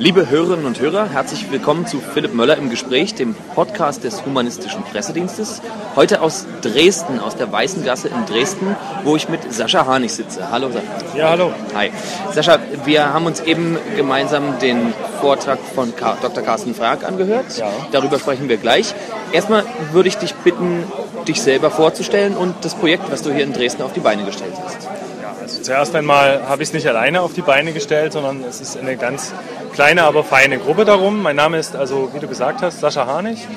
Liebe Hörerinnen und Hörer, herzlich willkommen zu Philipp Möller im Gespräch, dem Podcast des Humanistischen Pressedienstes. Heute aus Dresden, aus der Weißen Gasse in Dresden, wo ich mit Sascha Harnig sitze. Hallo Sascha. Ja, hallo. Hi. Sascha, wir haben uns eben gemeinsam den Vortrag von Dr. Carsten Frag angehört. Ja. Darüber sprechen wir gleich. Erstmal würde ich dich bitten, dich selber vorzustellen und das Projekt, was du hier in Dresden auf die Beine gestellt hast. Also zuerst einmal habe ich es nicht alleine auf die Beine gestellt, sondern es ist eine ganz kleine, aber feine Gruppe darum. Mein Name ist, also wie du gesagt hast, Sascha Harnig.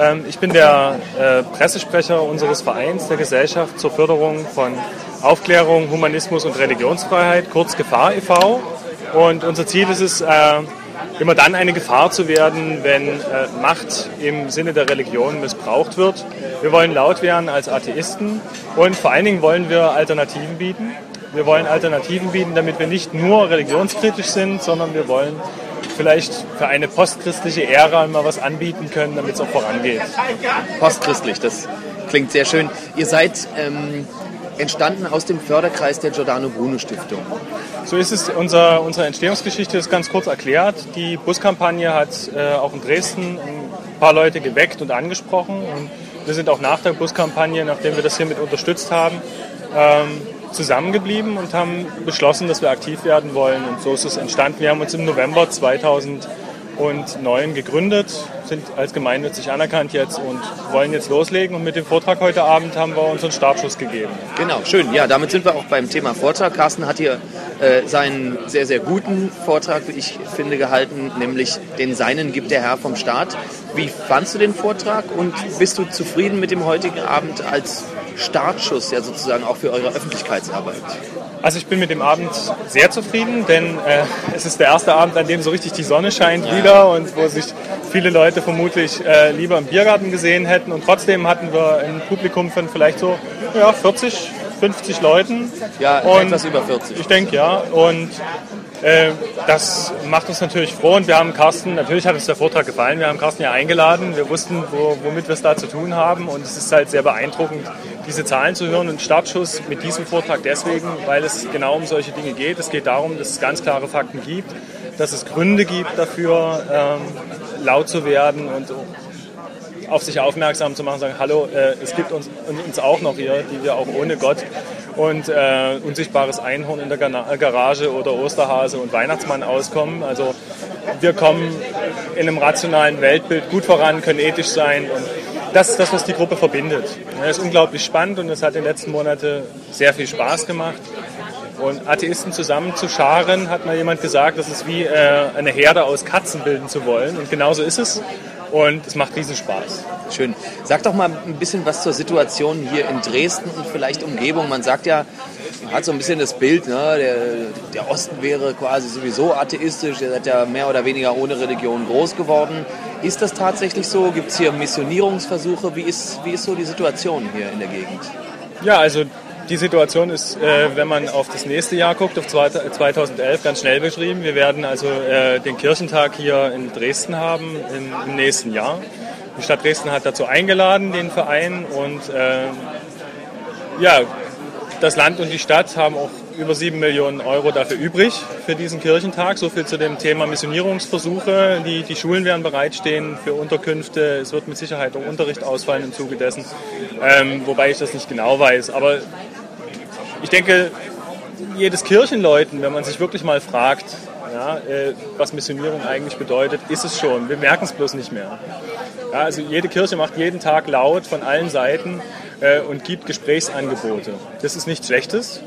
Ähm, ich bin der äh, Pressesprecher unseres Vereins der Gesellschaft zur Förderung von Aufklärung, Humanismus und Religionsfreiheit, kurz Gefahr e.V. Und unser Ziel ist es, äh, immer dann eine Gefahr zu werden, wenn äh, Macht im Sinne der Religion missbraucht wird. Wir wollen laut werden als Atheisten und vor allen Dingen wollen wir Alternativen bieten. Wir wollen Alternativen bieten, damit wir nicht nur religionskritisch sind, sondern wir wollen vielleicht für eine postchristliche Ära mal was anbieten können, damit es auch vorangeht. Postchristlich, das klingt sehr schön. Ihr seid ähm, entstanden aus dem Förderkreis der Giordano Bruno Stiftung. So ist es. Unser, unsere Entstehungsgeschichte ist ganz kurz erklärt. Die Buskampagne hat äh, auch in Dresden ein paar Leute geweckt und angesprochen. Und wir sind auch nach der Buskampagne, nachdem wir das hiermit unterstützt haben, ähm, zusammengeblieben und haben beschlossen, dass wir aktiv werden wollen. Und so ist es entstanden. Wir haben uns im November 2009 gegründet, sind als gemeinnützig anerkannt jetzt und wollen jetzt loslegen. Und mit dem Vortrag heute Abend haben wir unseren Startschuss gegeben. Genau, schön. Ja, damit sind wir auch beim Thema Vortrag. Carsten hat hier äh, seinen sehr, sehr guten Vortrag, wie ich finde, gehalten, nämlich den Seinen gibt der Herr vom Staat. Wie fandst du den Vortrag und bist du zufrieden mit dem heutigen Abend als Startschuss ja sozusagen auch für eure Öffentlichkeitsarbeit? Also ich bin mit dem Abend sehr zufrieden, denn äh, es ist der erste Abend, an dem so richtig die Sonne scheint ja. wieder und wo sich viele Leute vermutlich äh, lieber im Biergarten gesehen hätten. Und trotzdem hatten wir ein Publikum von vielleicht so ja, 40, 50 Leuten. Ja, und etwas über 40. Ich denke ja. Und äh, das macht uns natürlich froh und wir haben Carsten, natürlich hat uns der Vortrag gefallen, wir haben Carsten ja eingeladen, wir wussten, wo, womit wir es da zu tun haben und es ist halt sehr beeindruckend, diese Zahlen zu hören und Startschuss mit diesem Vortrag deswegen, weil es genau um solche Dinge geht. Es geht darum, dass es ganz klare Fakten gibt, dass es Gründe gibt dafür, ähm, laut zu werden und auf sich aufmerksam zu machen, sagen, hallo, äh, es gibt uns, uns auch noch hier, die wir auch ohne Gott und äh, unsichtbares Einhorn in der Garage oder Osterhase und Weihnachtsmann auskommen. Also wir kommen in einem rationalen Weltbild gut voran, können ethisch sein und das ist das, was die Gruppe verbindet. Das ist unglaublich spannend und es hat in den letzten Monaten sehr viel Spaß gemacht. Und Atheisten zusammen zu scharen, hat mal jemand gesagt, das ist wie äh, eine Herde aus Katzen bilden zu wollen. Und genauso ist es und es macht riesen Spaß. Schön. Sag doch mal ein bisschen was zur Situation hier in Dresden und vielleicht Umgebung. Man sagt ja, man hat so ein bisschen das Bild, ne, der, der Osten wäre quasi sowieso atheistisch, ihr seid ja mehr oder weniger ohne Religion groß geworden. Ist das tatsächlich so? Gibt es hier Missionierungsversuche? Wie ist, wie ist so die Situation hier in der Gegend? Ja, also die Situation ist, äh, wenn man auf das nächste Jahr guckt, auf 2011, ganz schnell beschrieben. Wir werden also äh, den Kirchentag hier in Dresden haben im, im, nächsten Jahr. Die Stadt Dresden hat dazu eingeladen, den Verein. Und äh, ja, das Land und die Stadt haben auch über sieben Millionen Euro dafür übrig für diesen Kirchentag. So viel zu dem Thema Missionierungsversuche. Die, die Schulen werden bereitstehen für Unterkünfte. Es wird mit Sicherheit auch Unterricht ausfallen im Zuge dessen, ähm, wobei ich das nicht genau weiß. Aber ich denke, jedes Kirchenläuten, wenn man sich wirklich mal fragt, ja, äh, was Missionierung eigentlich bedeutet, ist es schon. Wir merken es bloß nicht mehr. Ja, also jede Kirche macht jeden Tag laut von allen Seiten äh, und gibt Gesprächsangebote. Das ist nichts Schlechtes.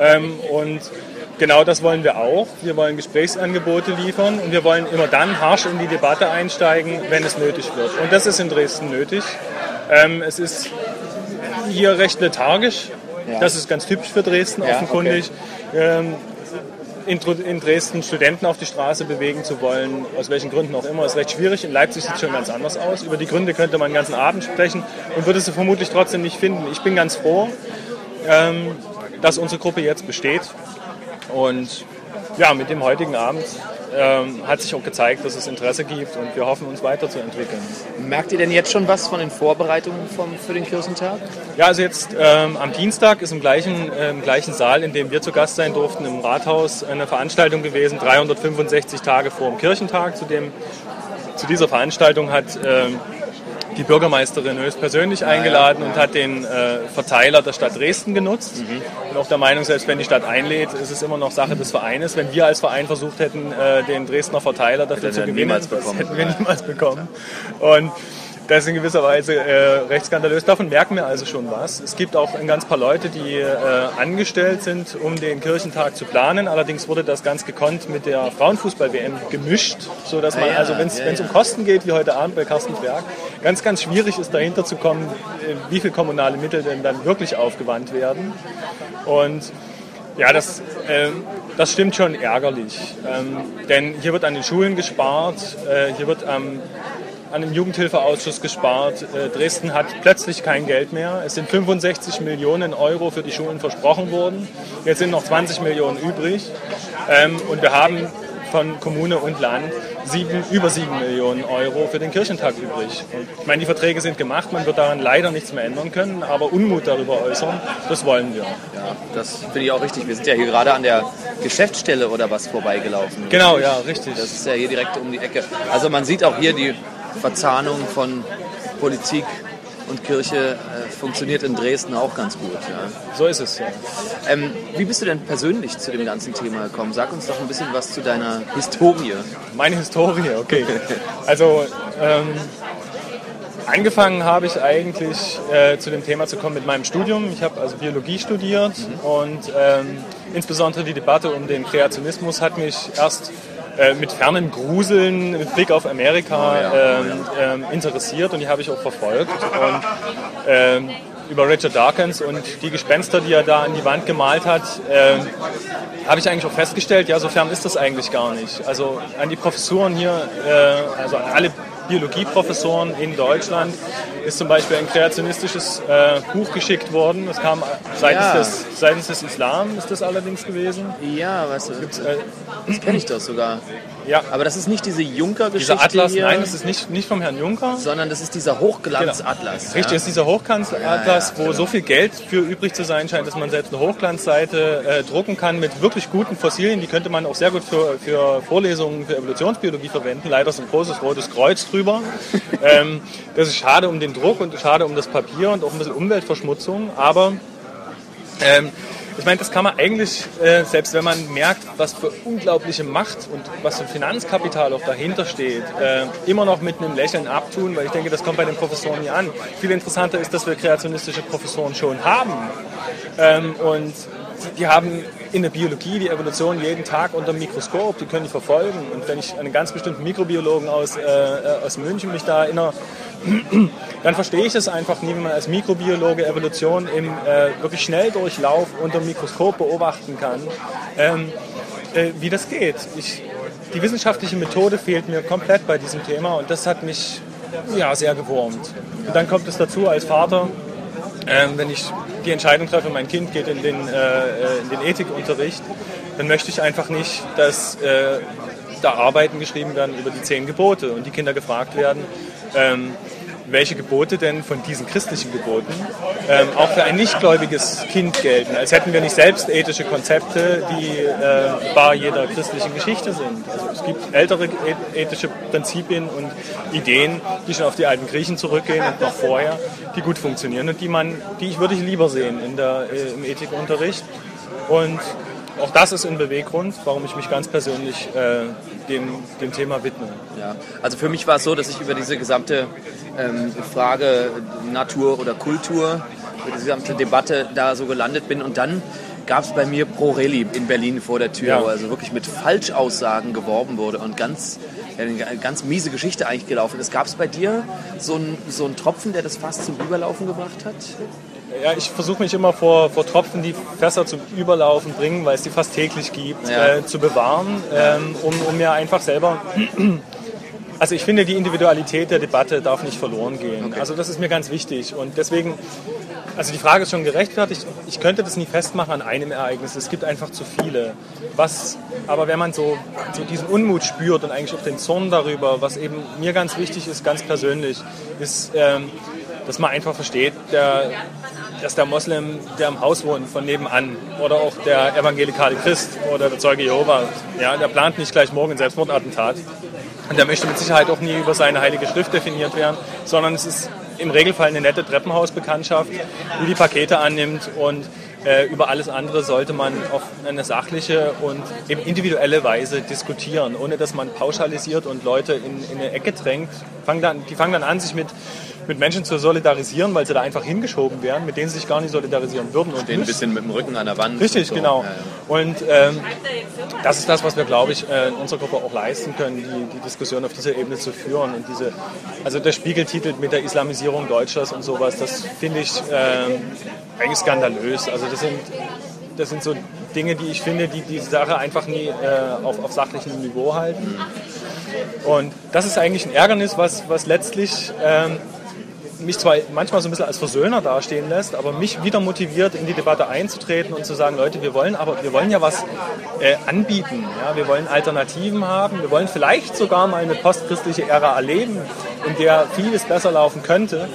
Ähm, und genau das wollen wir auch. Wir wollen Gesprächsangebote liefern und wir wollen immer dann harsch in die Debatte einsteigen, wenn es nötig wird. Und das ist in Dresden nötig. Ähm, es ist hier recht lethargisch. Ja. Das ist ganz typisch für Dresden, ja, offenkundig. Okay. Ähm, in Dresden Studenten auf die Straße bewegen zu wollen, aus welchen Gründen auch immer, ist recht schwierig. In Leipzig sieht es schon ganz anders aus. Über die Gründe könnte man den ganzen Abend sprechen und würde sie vermutlich trotzdem nicht finden. Ich bin ganz froh, ähm, dass unsere Gruppe jetzt besteht und ja, mit dem heutigen Abend ähm, hat sich auch gezeigt, dass es Interesse gibt und wir hoffen, uns weiterzuentwickeln. Merkt ihr denn jetzt schon was von den Vorbereitungen vom, für den Kirchentag? Ja, also jetzt ähm, am Dienstag ist im gleichen, äh, im gleichen Saal, in dem wir zu Gast sein durften, im Rathaus, eine Veranstaltung gewesen, 365 Tage vor dem Kirchentag. Zu, dem, zu dieser Veranstaltung hat ähm, die Bürgermeisterin höchstpersönlich eingeladen und hat den äh, Verteiler der Stadt Dresden genutzt. Mhm. Und auch der Meinung, selbst wenn die Stadt einlädt, ist es immer noch Sache des Vereines. Wenn wir als Verein versucht hätten, äh, den Dresdner Verteiler dafür zu gewinnen, das hätten wir niemals bekommen. Und das ist in gewisser Weise äh, recht skandalös. Davon merken wir also schon was. Es gibt auch ein ganz paar Leute, die äh, angestellt sind, um den Kirchentag zu planen. Allerdings wurde das ganz gekonnt mit der Frauenfußball-WM gemischt, sodass man, ja, also wenn es ja, ja. um Kosten geht, wie heute Abend bei Carstensberg, ganz, ganz schwierig ist dahinter zu kommen, äh, wie viel kommunale Mittel denn dann wirklich aufgewandt werden. Und ja, das, äh, das stimmt schon ärgerlich. Ähm, denn hier wird an den Schulen gespart, äh, hier wird am an dem Jugendhilfeausschuss gespart. Äh, Dresden hat plötzlich kein Geld mehr. Es sind 65 Millionen Euro für die Schulen versprochen worden. Jetzt sind noch 20 Millionen übrig. Ähm, und wir haben von Kommune und Land sieben, über 7 Millionen Euro für den Kirchentag übrig. Und ich meine, die Verträge sind gemacht, man wird daran leider nichts mehr ändern können, aber Unmut darüber äußern, das wollen wir. Ja, das finde ich auch richtig. Wir sind ja hier gerade an der Geschäftsstelle oder was vorbeigelaufen. Genau, ja, richtig. Das ist ja hier direkt um die Ecke. Also man sieht auch hier die Verzahnung von Politik und Kirche äh, funktioniert in Dresden auch ganz gut. Ja. So ist es, ja. Ähm, wie bist du denn persönlich zu dem ganzen Thema gekommen? Sag uns doch ein bisschen was zu deiner Historie. Meine Historie, okay. Also ähm, angefangen habe ich eigentlich äh, zu dem Thema zu kommen mit meinem Studium. Ich habe also Biologie studiert mhm. und ähm, insbesondere die Debatte um den Kreationismus hat mich erst äh, mit fernen Gruseln, mit Blick auf Amerika oh ähm, ähm, interessiert und die habe ich auch verfolgt. Und ähm, über Richard Dawkins und die Gespenster, die er da an die Wand gemalt hat, äh, habe ich eigentlich auch festgestellt, ja, so fern ist das eigentlich gar nicht. Also an die Professuren hier, äh, also an alle Biologieprofessoren in Deutschland ist zum Beispiel ein kreationistisches äh, Buch geschickt worden. Das kam seitens, ja. des, seitens des Islam, ist das allerdings gewesen. Ja, weißt du, äh, das kenne ich doch sogar. Ja. Aber das ist nicht diese Juncker-Geschichte. Dieser Atlas, hier, nein, das ist nicht, nicht vom Herrn Juncker. Sondern das ist dieser Hochglanz-Atlas. Genau. Richtig, das ist dieser Hochglanz-Atlas, wo genau. so viel Geld für übrig zu sein scheint, dass man selbst eine Hochglanzseite äh, drucken kann mit wirklich guten Fossilien. Die könnte man auch sehr gut für, für Vorlesungen für Evolutionsbiologie verwenden. Leider ist ein großes rotes Kreuz drüber. Ähm, das ist schade um den Druck und schade um das Papier und auch ein bisschen Umweltverschmutzung. Aber ähm, ich meine, das kann man eigentlich, äh, selbst wenn man merkt, was für unglaubliche Macht und was für Finanzkapital auch dahinter steht, äh, immer noch mit einem Lächeln abtun, weil ich denke, das kommt bei den Professoren nie an. Viel interessanter ist, dass wir kreationistische Professoren schon haben. Ähm, und die haben in der Biologie die Evolution jeden Tag unter dem Mikroskop, die können die verfolgen. Und wenn ich einen ganz bestimmten Mikrobiologen aus, äh, äh aus München mich da erinnere, dann verstehe ich es einfach nie, wenn man als Mikrobiologe Evolution im äh, wirklich Schnelldurchlauf unter dem Mikroskop beobachten kann, ähm, äh, wie das geht. Ich, die wissenschaftliche Methode fehlt mir komplett bei diesem Thema und das hat mich ja, sehr gewurmt. Und dann kommt es dazu als Vater, ähm, wenn ich die Entscheidung treffe, mein Kind geht in den, äh, äh in den Ethikunterricht, dann möchte ich einfach nicht, dass äh, da Arbeiten geschrieben werden über die zehn Gebote und die Kinder gefragt werden, ähm, welche Gebote denn von diesen christlichen Geboten ähm, auch für ein nichtgläubiges Kind gelten, als hätten wir nicht selbst ethische Konzepte, die äh, bar jeder christlichen Geschichte sind. Also es gibt ältere ethische Prinzipien und Ideen, die schon auf die alten Griechen zurückgehen und noch vorher, die gut funktionieren und die man, die ich würde ich lieber sehen in der, äh, im Ethikunterricht. Und auch das ist ein Beweggrund, warum ich mich ganz persönlich äh, dem, dem Thema widme. Ja, also für mich war es so, dass ich über diese gesamte ähm, Frage Natur oder Kultur, über diese gesamte Debatte da so gelandet bin und dann gab es bei mir Pro Reli in Berlin vor der Tür, ja. wo also wirklich mit Falschaussagen geworben wurde und ganz, eine ganz miese Geschichte eigentlich gelaufen ist. Gab es bei dir so einen so einen Tropfen, der das fast zum Überlaufen gebracht hat? Ja, ich versuche mich immer vor, vor Tropfen, die Fässer zum Überlaufen bringen, weil es die fast täglich gibt, ja. äh, zu bewahren, ähm, um, um mir einfach selber also ich finde, die Individualität der Debatte darf nicht verloren gehen. Okay. Also das ist mir ganz wichtig. Und deswegen also die Frage ist schon gerechtfertigt. Ich könnte das nie festmachen an einem Ereignis. Es gibt einfach zu viele. Was, aber wenn man so, so diesen Unmut spürt und eigentlich auch den Zorn darüber, was eben mir ganz wichtig ist, ganz persönlich, ist, ähm, dass man einfach versteht, der, dass der Moslem, der im Haus wohnt, von nebenan, oder auch der evangelikale Christ oder der Zeuge Jehova, ja, der plant nicht gleich morgen ein Selbstmordattentat. Und der möchte mit Sicherheit auch nie über seine heilige Schrift definiert werden, sondern es ist im Regelfall eine nette Treppenhausbekanntschaft, die die Pakete annimmt und äh, über alles andere sollte man auf eine sachliche und eben individuelle Weise diskutieren, ohne dass man pauschalisiert und Leute in, in eine Ecke drängt. Fangen dann, die fangen dann an, sich mit mit Menschen zu solidarisieren, weil sie da einfach hingeschoben werden, mit denen sie sich gar nicht solidarisieren würden. Und Stehen ein bisschen mit dem Rücken an der Wand. Richtig, und so. genau. Und ähm, das ist das, was wir, glaube ich, äh, in unserer Gruppe auch leisten können, die, die Diskussion auf dieser Ebene zu führen. Und diese, also der Spiegel titelt mit der Islamisierung Deutschlands und sowas, das finde ich ähm, eigentlich skandalös. Also das sind, das sind so Dinge, die ich finde, die die Sache einfach nie äh, auf, auf sachlichem Niveau halten. Und das ist eigentlich ein Ärgernis, was, was letztlich ähm, mich zwar manchmal so ein bisschen als Versöhner dastehen lässt, aber mich wieder motiviert, in die Debatte einzutreten und zu sagen, Leute, wir wollen aber, wir wollen ja was äh, anbieten. Ja? Wir wollen Alternativen haben. Wir wollen vielleicht sogar mal eine postchristliche Ära erleben, in der vieles besser laufen könnte.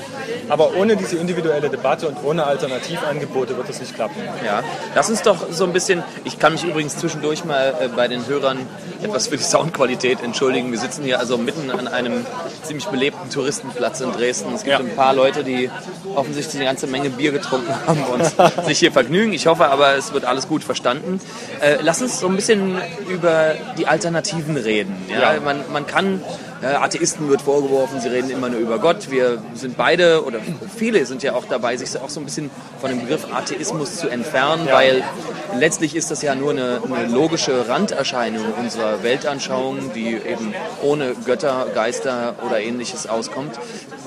Aber ohne diese individuelle Debatte und ohne Alternativangebote wird es nicht klappen. Ja, lass uns doch so ein bisschen, ich kann mich übrigens zwischendurch mal äh, bei den Hörern etwas für die Soundqualität entschuldigen. Wir sitzen hier also mitten an einem ziemlich belebten Touristenplatz in Dresden. Es gibt ja. ein paar Leute, die offensichtlich eine ganze Menge Bier getrunken haben und sich hier vergnügen. Ich hoffe aber, es wird alles gut verstanden. Äh, lass uns so ein bisschen über die Alternativen reden. Ja? ja. Man, man kann Atheisten wird vorgeworfen, sie reden immer nur über Gott. Wir sind beide, oder viele sind ja auch dabei, sich auch so ein bisschen von dem Begriff Atheismus zu entfernen, ja. weil letztlich ist das ja nur eine, eine, logische Randerscheinung unserer Weltanschauung, die eben ohne Götter, Geister oder ähnliches auskommt.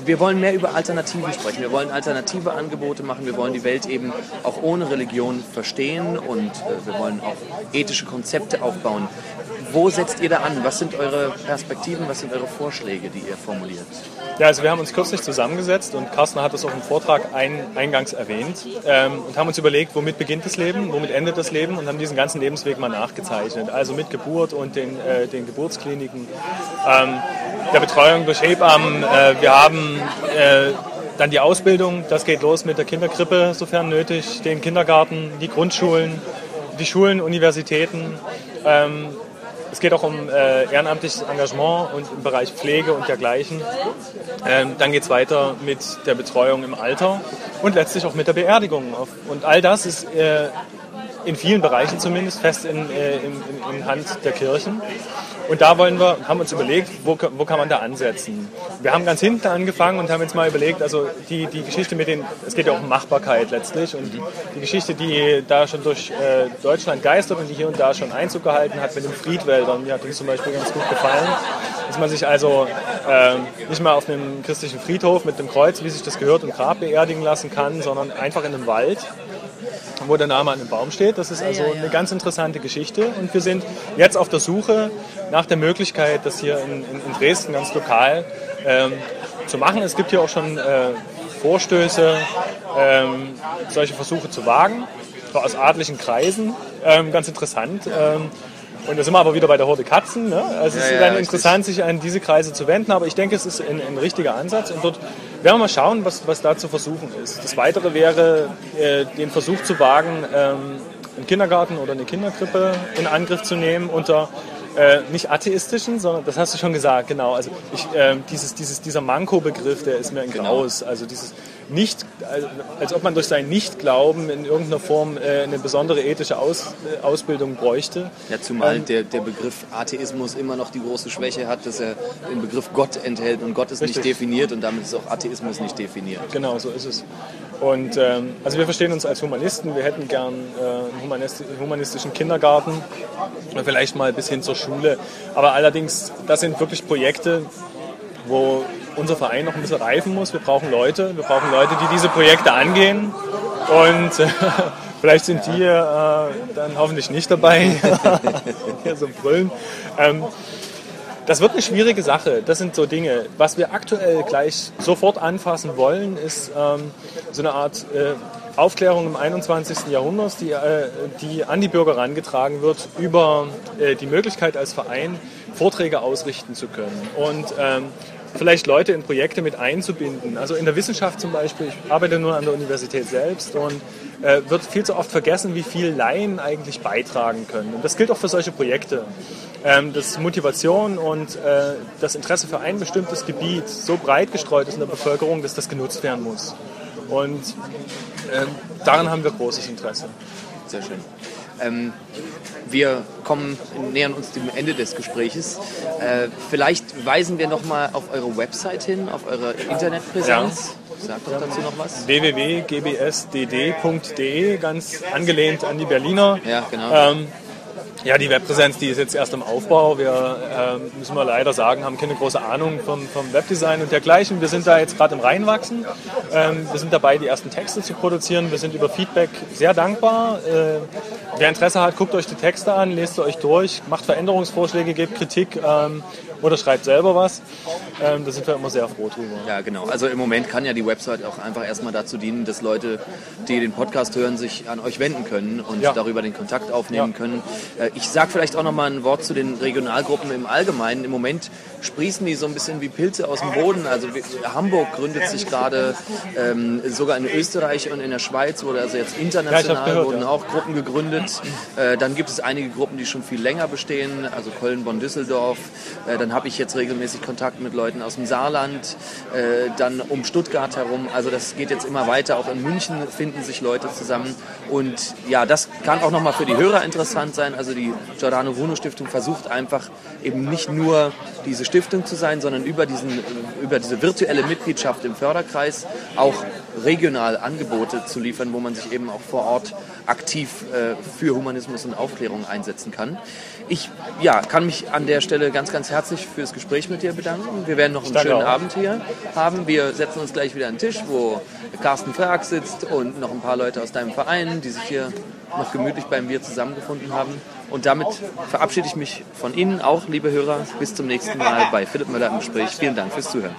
Wir wollen mehr über Alternativen sprechen. Wir wollen alternative Angebote machen. Wir wollen die Welt eben auch ohne Religion verstehen und äh, wir wollen auch ethische Konzepte aufbauen. Wo setzt ihr da an? Was sind eure Perspektiven, was sind eure Vorschläge, die ihr formuliert? Ja, also wir haben uns kürzlich zusammengesetzt und Carsten hat es auch im Vortrag ein, eingangs erwähnt ähm, und haben uns überlegt, womit beginnt das Leben, womit endet das Leben und haben diesen ganzen Lebensweg mal nachgezeichnet. Also mit Geburt und den, äh, den Geburtskliniken, ähm, der Betreuung durch Hebammen. Äh, wir haben äh, dann die Ausbildung, das geht los mit der Kinderkrippe, sofern nötig, den Kindergarten, die Grundschulen, die Schulen, Universitäten. Ähm, es geht auch um äh, ehrenamtliches Engagement und im Bereich Pflege und dergleichen. Ähm, dann geht es weiter mit der Betreuung im Alter und letztlich auch mit der Beerdigung. Und all das ist äh, in vielen Bereichen zumindest fest in, äh, in, in, Hand der Kirchen. Und da wollen wir, haben uns überlegt, wo, wo kann man da ansetzen. Wir haben ganz hinten angefangen und haben jetzt mal überlegt, also die, die Geschichte mit den, es geht ja auch um Machbarkeit letztlich und die, Geschichte, die da schon durch äh, Deutschland geistert und die hier und da schon Einzug gehalten hat mit den Friedwäldern, die hat uns zum Beispiel ganz gut gefallen. Dass man sich also äh, nicht mal auf einem christlichen Friedhof mit dem Kreuz, wie sich das gehört, im Grab beerdigen lassen kann, sondern einfach in einem Wald wo der Name an dem Baum steht. Das ist also eine ganz interessante Geschichte. Und wir sind jetzt auf der Suche nach der Möglichkeit, das hier in, in, in Dresden ganz lokal ähm, zu machen. Es gibt hier auch schon äh, Vorstöße, ähm, solche Versuche zu wagen, aus adlichen Kreisen. Ähm, ganz interessant. Ähm, und da sind wir aber wieder bei der Horde Katzen. Ne? Also es ja, ist dann ja, interessant, sich an diese Kreise zu wenden, aber ich denke, es ist ein, ein richtiger Ansatz und dort werden wir mal schauen, was, was da zu versuchen ist. Das Weitere wäre, äh, den Versuch zu wagen, ähm, einen Kindergarten oder eine Kinderkrippe in Angriff zu nehmen unter äh, nicht atheistischen, sondern das hast du schon gesagt, genau. Also ich, äh, dieses, dieses, dieser Manko-Begriff, der ist mir ein genau. Graus. Also dieses nicht, also, als ob man durch seinen Nichtglauben in irgendeiner Form äh, eine besondere ethische Aus, äh, Ausbildung bräuchte. Ja, zumal ähm, der, der Begriff Atheismus immer noch die große Schwäche hat, dass er den Begriff Gott enthält und Gott ist richtig. nicht definiert und damit ist auch Atheismus nicht definiert. Genau, so ist es. Und ähm, also wir verstehen uns als Humanisten, wir hätten gern äh, einen humanistischen Kindergarten, vielleicht mal bis hin zur Schule. Aber allerdings, das sind wirklich Projekte, wo unser Verein noch ein bisschen reifen muss. Wir brauchen Leute, wir brauchen Leute, die diese Projekte angehen. Und äh, vielleicht sind die äh, dann hoffentlich nicht dabei, so brüllen. Ähm, Das wird eine schwierige Sache. Das sind so Dinge. Was wir aktuell gleich sofort anfassen wollen, ist ähm, so eine Art äh, Aufklärung im 21. Jahrhundert, die, äh, die an die Bürger herangetragen wird, über äh, die Möglichkeit als Verein Vorträge ausrichten zu können. Und ähm, vielleicht Leute in Projekte mit einzubinden. Also in der Wissenschaft zum Beispiel, ich arbeite nur an der Universität selbst und äh, wird viel zu oft vergessen, wie viel Laien eigentlich beitragen können. Und das gilt auch für solche Projekte. Ähm, dass Motivation und äh, das Interesse für ein bestimmtes Gebiet so breit gestreut ist in der Bevölkerung, dass das genutzt werden muss. Und äh, daran haben wir großes Interesse. Sehr schön. Ähm, wir kommen, nähern uns dem Ende des Gespräches. Äh, vielleicht weisen wir nochmal auf eure Website hin, auf eure Internetpräsenz. Ja. Sagt doch dazu noch was. www.gbsdd.de, ganz angelehnt an die Berliner. Ja, genau. Ähm, ja, die Webpräsenz, die ist jetzt erst im Aufbau. Wir, äh, müssen wir leider sagen, haben keine große Ahnung vom, vom Webdesign und dergleichen. Wir sind da jetzt gerade im Reinwachsen. Ähm, wir sind dabei, die ersten Texte zu produzieren. Wir sind über Feedback sehr dankbar. Äh, wer Interesse hat, guckt euch die Texte an, lest sie euch durch, macht Veränderungsvorschläge, gebt Kritik. Ähm, oder schreibt selber was. Ähm, da sind wir immer sehr froh drüber. Ja, genau. Also im Moment kann ja die Website auch einfach erstmal dazu dienen, dass Leute, die den Podcast hören, sich an euch wenden können und ja. darüber den Kontakt aufnehmen ja. können. Äh, ich sage vielleicht auch noch mal ein Wort zu den Regionalgruppen im Allgemeinen. Im Moment sprießen die so ein bisschen wie Pilze aus dem Boden. Also Hamburg gründet sich gerade, ähm, sogar in Österreich und in der Schweiz wurde also jetzt international ja, gehört, wurden auch Gruppen gegründet. Äh, dann gibt es einige Gruppen, die schon viel länger bestehen, also Köln, Bonn, Düsseldorf. Äh, dann habe ich jetzt regelmäßig Kontakt mit Leuten aus dem Saarland, äh, dann um Stuttgart herum. Also das geht jetzt immer weiter. Auch in München finden sich Leute zusammen. Und ja, das kann auch nochmal für die Hörer interessant sein. Also die Giordano Bruno Stiftung versucht einfach eben nicht nur diese Stiftung zu sein, sondern über, diesen, über diese virtuelle Mitgliedschaft im Förderkreis auch regional Angebote zu liefern, wo man sich eben auch vor Ort aktiv äh, für Humanismus und Aufklärung einsetzen kann. Ich ja, kann mich an der Stelle ganz, ganz herzlich für das Gespräch mit dir bedanken. Wir werden noch einen schönen auch. Abend hier haben. Wir setzen uns gleich wieder an den Tisch, wo Carsten Frag sitzt und noch ein paar Leute aus deinem Verein, die sich hier noch gemütlich beim Bier zusammengefunden haben. Und damit verabschiede ich mich von Ihnen auch, liebe Hörer. Bis zum nächsten Mal bei Philipp Müller im Gespräch. Vielen Dank fürs Zuhören.